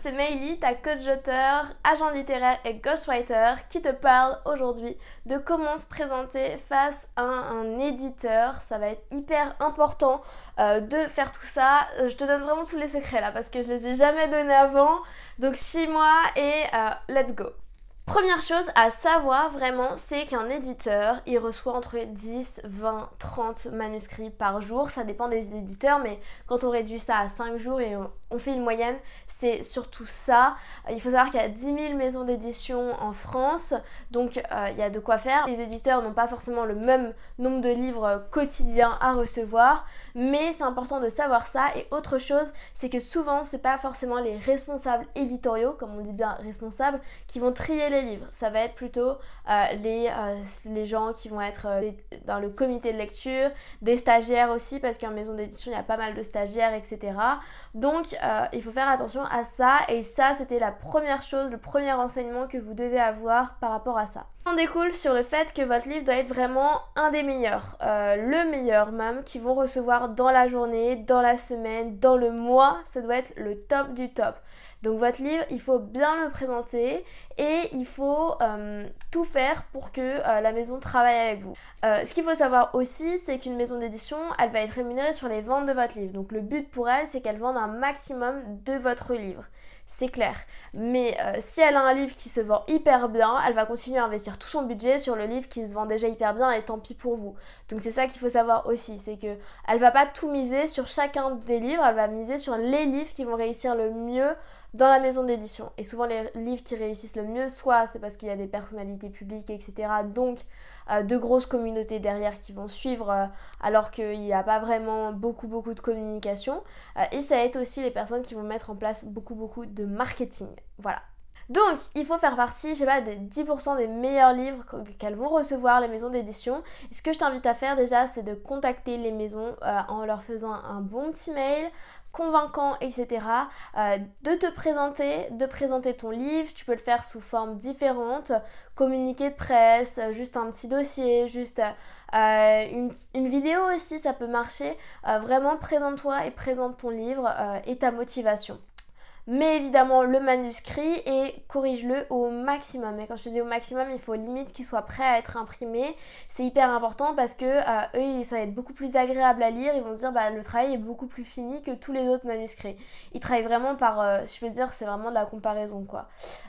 C'est Meili, ta coach d'auteur, agent littéraire et ghostwriter qui te parle aujourd'hui de comment se présenter face à un, éditeur. Ça va être hyper important euh, de faire tout ça. Je te donne vraiment tous les secrets là parce que je les ai jamais donnés avant. Donc suis-moi et euh, let's go. Première chose à savoir vraiment, c'est qu'un éditeur, il reçoit entre 10, 20, 30 manuscrits par jour. Ça dépend des éditeurs, mais quand on réduit ça à 5 jours et on, fait une moyenne, c'est surtout ça. Il faut savoir qu'il y a 10 000 maisons d'édition en France, donc euh, il y a de quoi faire. Les éditeurs n'ont pas forcément le même nombre de livres quotidiens à recevoir, mais c'est important de savoir ça. Et autre chose, c'est que souvent, c'est pas forcément les responsables éditoriaux, comme on dit bien responsables, qui vont trier les livres. Ça va être plutôt euh, les, euh, les gens qui vont être euh, dans le comité de lecture, des stagiaires aussi, parce qu'en maison d'édition, il y a pas mal de stagiaires, etc. Donc, il faut faire attention à ça. Et ça, c'était la première chose, le premier renseignement que vous devez avoir par rapport à ça. On découle sur le fait que votre livre doit être vraiment un des meilleurs, le meilleur même, qui vont recevoir dans la journée, dans la semaine, dans le mois. Ça doit être le top du top. Donc votre livre, il faut bien le présenter et il faut euh, tout faire pour que euh, la maison travaille avec vous. Euh, ce qu'il faut savoir aussi, c'est qu'une maison d'édition, elle va être rémunérée sur les ventes de votre livre. Donc le but pour elle, c'est qu'elle vende un maximum de votre livre. C'est clair. Mais si elle a un livre qui se vend hyper bien, elle va continuer à investir tout son budget sur le livre qui se vend déjà hyper bien et tant pis pour vous. Donc c'est ça qu'il faut savoir aussi, c'est que elle va pas tout miser sur chacun des livres, elle va miser sur les livres qui vont réussir le mieux dans la maison d'édition. Et souvent les livres qui réussissent le mieux, soit c'est parce qu'il y a des personnalités publiques, etc. Donc euh, de grosses communautés derrière qui vont suivre euh, alors qu'il n'y a pas vraiment beaucoup beaucoup de communication. Euh, et ça aide aussi les personnes qui vont mettre en place beaucoup beaucoup de marketing. Voilà. Donc, il faut faire partie, je sais pas, des 10% des meilleurs livres qu'elles vont recevoir les maisons d'édition. Ce que je t'invite à faire déjà, c'est de contacter les maisons en leur faisant un bon petit mail, convaincant, etc. Euh, de te présenter, de présenter ton livre. Tu peux le faire sous forme différente, communiqué de presse, juste un petit dossier, juste euh, une, vidéo aussi, ça peut marcher. Euh, vraiment, présente-toi et présente ton livre et ta motivation mais évidemment le manuscrit et corrige-le au maximum. Et quand je te dis au maximum, il faut limite qu'il soit prêt à être imprimé. C'est hyper important parce que euh, eux, ça va être beaucoup plus agréable à lire. Ils vont dire bah le travail est beaucoup plus fini que tous les autres manuscrits. Ils travaillent vraiment par, euh, si je peux dire, c'est vraiment de la comparaison quoi.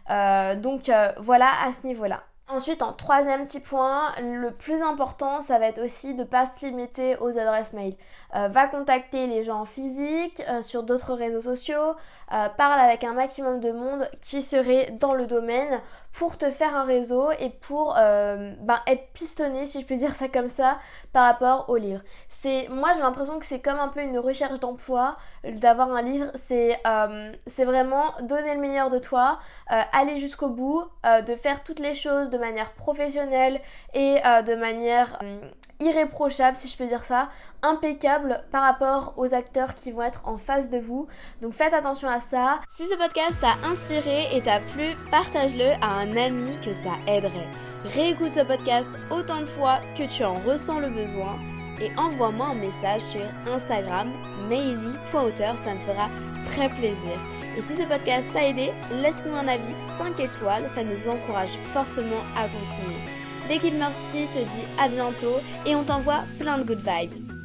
Euh, donc voilà à ce niveau-là. Ensuite, en troisième petit point, le plus important, ça va être aussi de ne pas se limiter aux adresses mail. Euh, va contacter les gens en physique, euh, sur d'autres réseaux sociaux, euh, parle avec un maximum de monde qui serait dans le domaine pour te faire un réseau et pour ben, être pistonné, si je peux dire ça comme ça, par rapport au livre. C'est, moi, j'ai l'impression que c'est comme un peu une recherche d'emploi d'avoir un livre. C'est, c'est vraiment donner le meilleur de toi, aller jusqu'au bout, de faire toutes les choses, manière professionnelle et euh, de manière euh, irréprochable, si je peux dire ça, impeccable par rapport aux acteurs qui vont être en face de vous. Donc faites attention à ça. Si ce podcast t'a inspiré et t'a plu, partage-le à un ami que ça aiderait. Réécoute ce podcast autant de fois que tu en ressens le besoin et envoie-moi un message sur Instagram, maily.auteur, ça me fera très plaisir. Et si ce podcast t'a aidé, laisse-nous un avis 5 étoiles, ça nous encourage fortement à continuer. L'équipe Mercy te dit à bientôt et on t'envoie plein de good vibes.